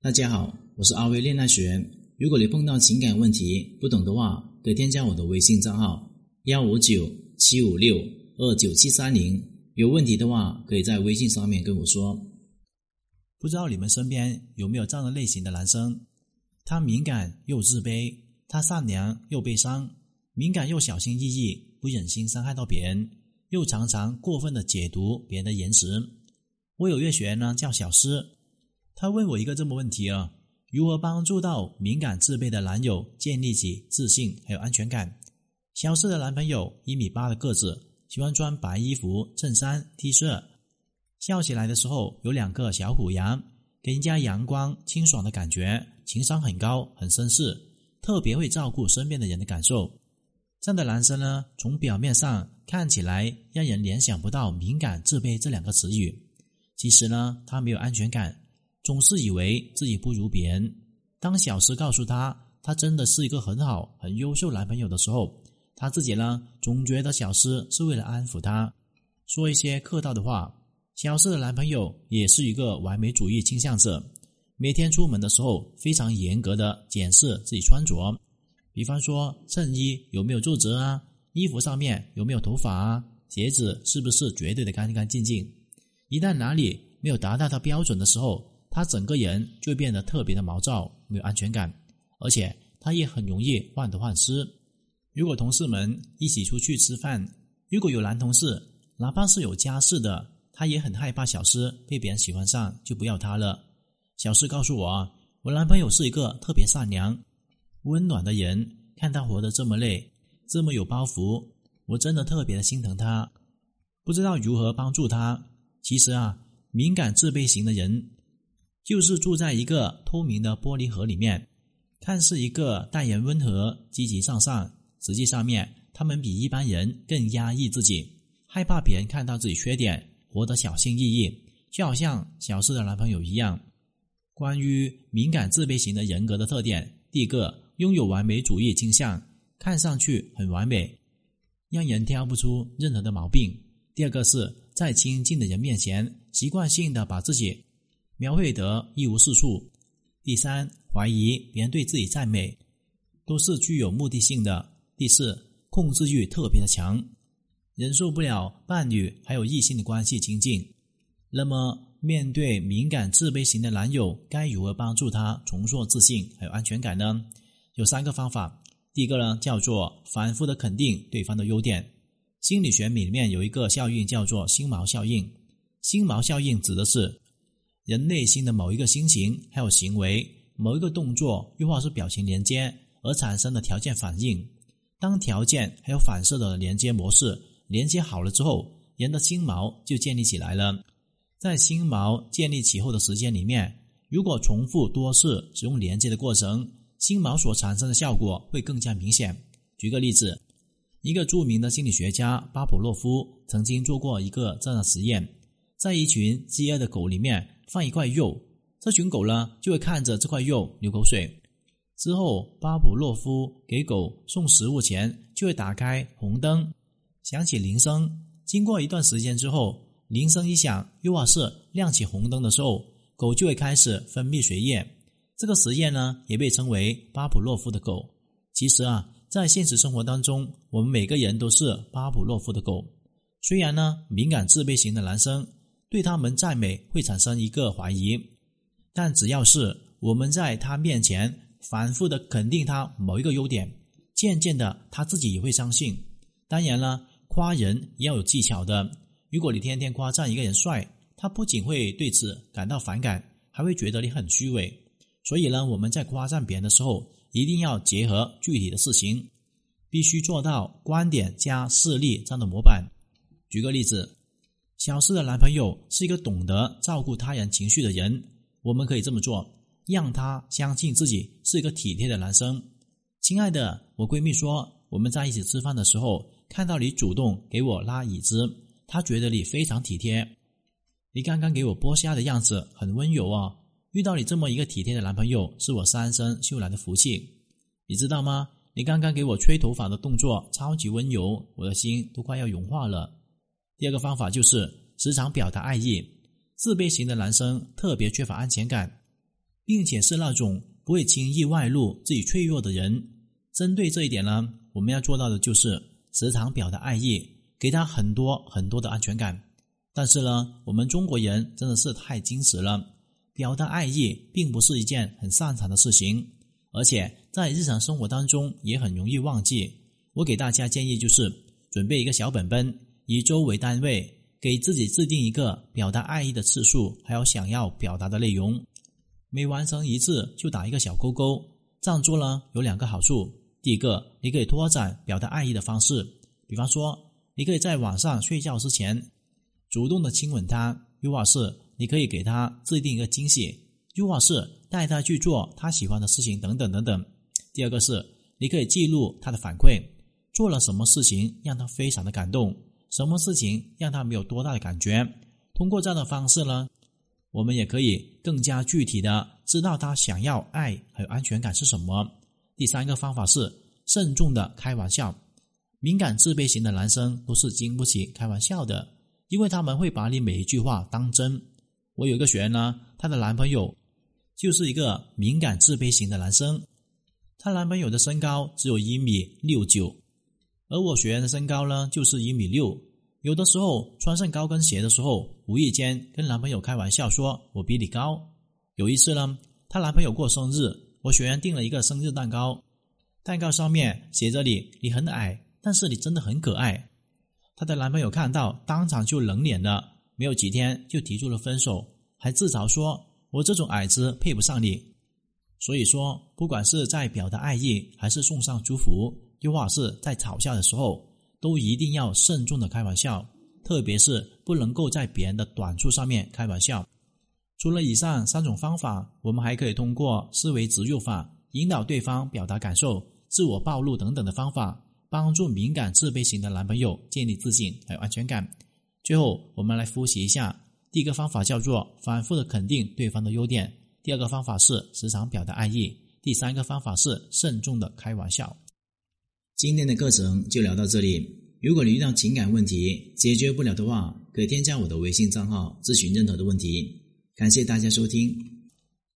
大家好，我是阿威恋爱学。如果你碰到情感问题不懂的话，可以添加我的微信账号幺五九七五六二九七三零。有问题的话，可以在微信上面跟我说。不知道你们身边有没有这样的类型的男生？他敏感又自卑，他善良又悲伤，敏感又小心翼翼，不忍心伤害到别人，又常常过分的解读别人的言辞。我有位学员呢，叫小诗。他问我一个这么问题啊：如何帮助到敏感自卑的男友建立起自信还有安全感？小四的男朋友一米八的个子，喜欢穿白衣服、衬衫、T 恤，笑起来的时候有两个小虎牙，给人家阳光清爽的感觉。情商很高，很绅士，特别会照顾身边的人的感受。这样的男生呢，从表面上看起来让人联想不到敏感自卑这两个词语，其实呢，他没有安全感。总是以为自己不如别人。当小石告诉他，他真的是一个很好、很优秀男朋友的时候，他自己呢，总觉得小诗是为了安抚他，说一些客套的话。小诗的男朋友也是一个完美主义倾向者，每天出门的时候非常严格的检视自己穿着，比方说衬衣有没有皱褶啊，衣服上面有没有头发啊，鞋子是不是绝对的干干净净。一旦哪里没有达到他标准的时候，他整个人就变得特别的毛躁，没有安全感，而且他也很容易患得患失。如果同事们一起出去吃饭，如果有男同事，哪怕是有家室的，他也很害怕小诗被别人喜欢上，就不要他了。小诗告诉我，我男朋友是一个特别善良、温暖的人，看他活得这么累，这么有包袱，我真的特别的心疼他，不知道如何帮助他。其实啊，敏感自卑型的人。就是住在一个透明的玻璃盒里面，看似一个待人温和、积极向上，实际上面他们比一般人更压抑自己，害怕别人看到自己缺点，活得小心翼翼，就好像小四的男朋友一样。关于敏感自卑型的人格的特点，第一个，拥有完美主义倾向，看上去很完美，让人挑不出任何的毛病；第二个是在亲近的人面前，习惯性的把自己。描绘得一无是处。第三，怀疑别人对自己赞美都是具有目的性的。第四，控制欲特别的强，忍受不了伴侣还有异性的关系亲近。那么，面对敏感自卑型的男友，该如何帮助他重塑自信还有安全感呢？有三个方法。第一个呢，叫做反复的肯定对方的优点。心理学里面有一个效应叫做“心锚效应”。心锚效应指的是。人内心的某一个心情，还有行为，某一个动作，又或是表情连接而产生的条件反应。当条件还有反射的连接模式连接好了之后，人的心锚就建立起来了。在心锚建立起后的时间里面，如果重复多次使用连接的过程，心锚所产生的效果会更加明显。举个例子，一个著名的心理学家巴甫洛夫曾经做过一个这样的实验，在一群饥饿的狗里面。放一块肉，这群狗呢就会看着这块肉流口水。之后，巴甫洛夫给狗送食物前就会打开红灯，响起铃声。经过一段时间之后，铃声一响，又或是亮起红灯的时候，狗就会开始分泌血液。这个实验呢也被称为巴甫洛夫的狗。其实啊，在现实生活当中，我们每个人都是巴甫洛夫的狗。虽然呢，敏感自卑型的男生。对他们赞美会产生一个怀疑，但只要是我们在他面前反复的肯定他某一个优点，渐渐的他自己也会相信。当然了，夸人也要有技巧的。如果你天天夸赞一个人帅，他不仅会对此感到反感，还会觉得你很虚伪。所以呢，我们在夸赞别人的时候，一定要结合具体的事情，必须做到观点加事例这样的模板。举个例子。小四的男朋友是一个懂得照顾他人情绪的人，我们可以这么做，让他相信自己是一个体贴的男生。亲爱的，我闺蜜说，我们在一起吃饭的时候，看到你主动给我拉椅子，她觉得你非常体贴。你刚刚给我剥虾的样子很温柔哦，遇到你这么一个体贴的男朋友，是我三生修来的福气。你知道吗？你刚刚给我吹头发的动作超级温柔，我的心都快要融化了。第二个方法就是时常表达爱意。自卑型的男生特别缺乏安全感，并且是那种不会轻易外露自己脆弱的人。针对这一点呢，我们要做到的就是时常表达爱意，给他很多很多的安全感。但是呢，我们中国人真的是太矜持了，表达爱意并不是一件很擅长的事情，而且在日常生活当中也很容易忘记。我给大家建议就是准备一个小本本，以周为单位，给自己制定一个表达爱意的次数，还有想要表达的内容。每完成一次就打一个小勾勾。这样做呢有两个好处：第一个，你可以拓展表达爱意的方式，比方说，你可以在晚上睡觉之前。主动的亲吻他，又或是你可以给他制定一个惊喜，又或是带他去做他喜欢的事情，等等等等。第二个是你可以记录他的反馈，做了什么事情让他非常的感动，什么事情让他没有多大的感觉。通过这样的方式呢，我们也可以更加具体的知道他想要爱还有安全感是什么。第三个方法是慎重的开玩笑，敏感自卑型的男生都是经不起开玩笑的。因为他们会把你每一句话当真。我有一个学员呢，她的男朋友就是一个敏感自卑型的男生，她男朋友的身高只有一米六九，而我学员的身高呢就是一米六。有的时候穿上高跟鞋的时候，无意间跟男朋友开玩笑说：“我比你高。”有一次呢，她男朋友过生日，我学员订了一个生日蛋糕，蛋糕上面写着“你你很矮，但是你真的很可爱。”她的男朋友看到，当场就冷脸了，没有几天就提出了分手，还自嘲说：“我这种矮子配不上你。”所以说，不管是在表达爱意，还是送上祝福，又或是在吵架的时候，都一定要慎重的开玩笑，特别是不能够在别人的短处上面开玩笑。除了以上三种方法，我们还可以通过思维植入法引导对方表达感受、自我暴露等等的方法。帮助敏感自卑型的男朋友建立自信还有安全感。最后，我们来复习一下：第一个方法叫做反复的肯定对方的优点；第二个方法是时常表达爱意；第三个方法是慎重的开玩笑。今天的课程就聊到这里。如果你遇到情感问题解决不了的话，可以添加我的微信账号咨询任何的问题。感谢大家收听。